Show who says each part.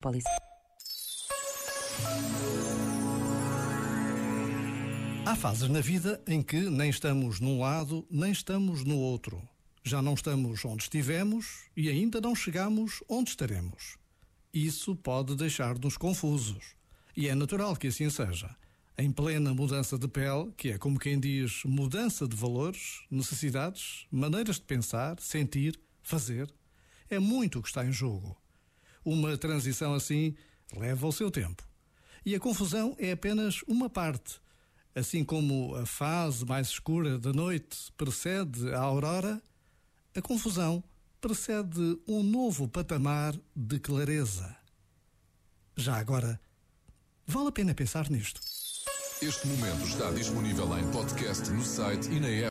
Speaker 1: Polícia.
Speaker 2: Há fases na vida em que nem estamos num lado, nem estamos no outro. Já não estamos onde estivemos e ainda não chegamos onde estaremos. Isso pode deixar-nos confusos. E é natural que assim seja. Em plena mudança de pele, que é como quem diz mudança de valores, necessidades, maneiras de pensar, sentir, fazer, é muito o que está em jogo. Uma transição assim leva o seu tempo. E a confusão é apenas uma parte. Assim como a fase mais escura da noite precede a aurora, a confusão precede um novo patamar de clareza. Já agora, vale a pena pensar nisto.
Speaker 3: Este momento está disponível em podcast no site e na app.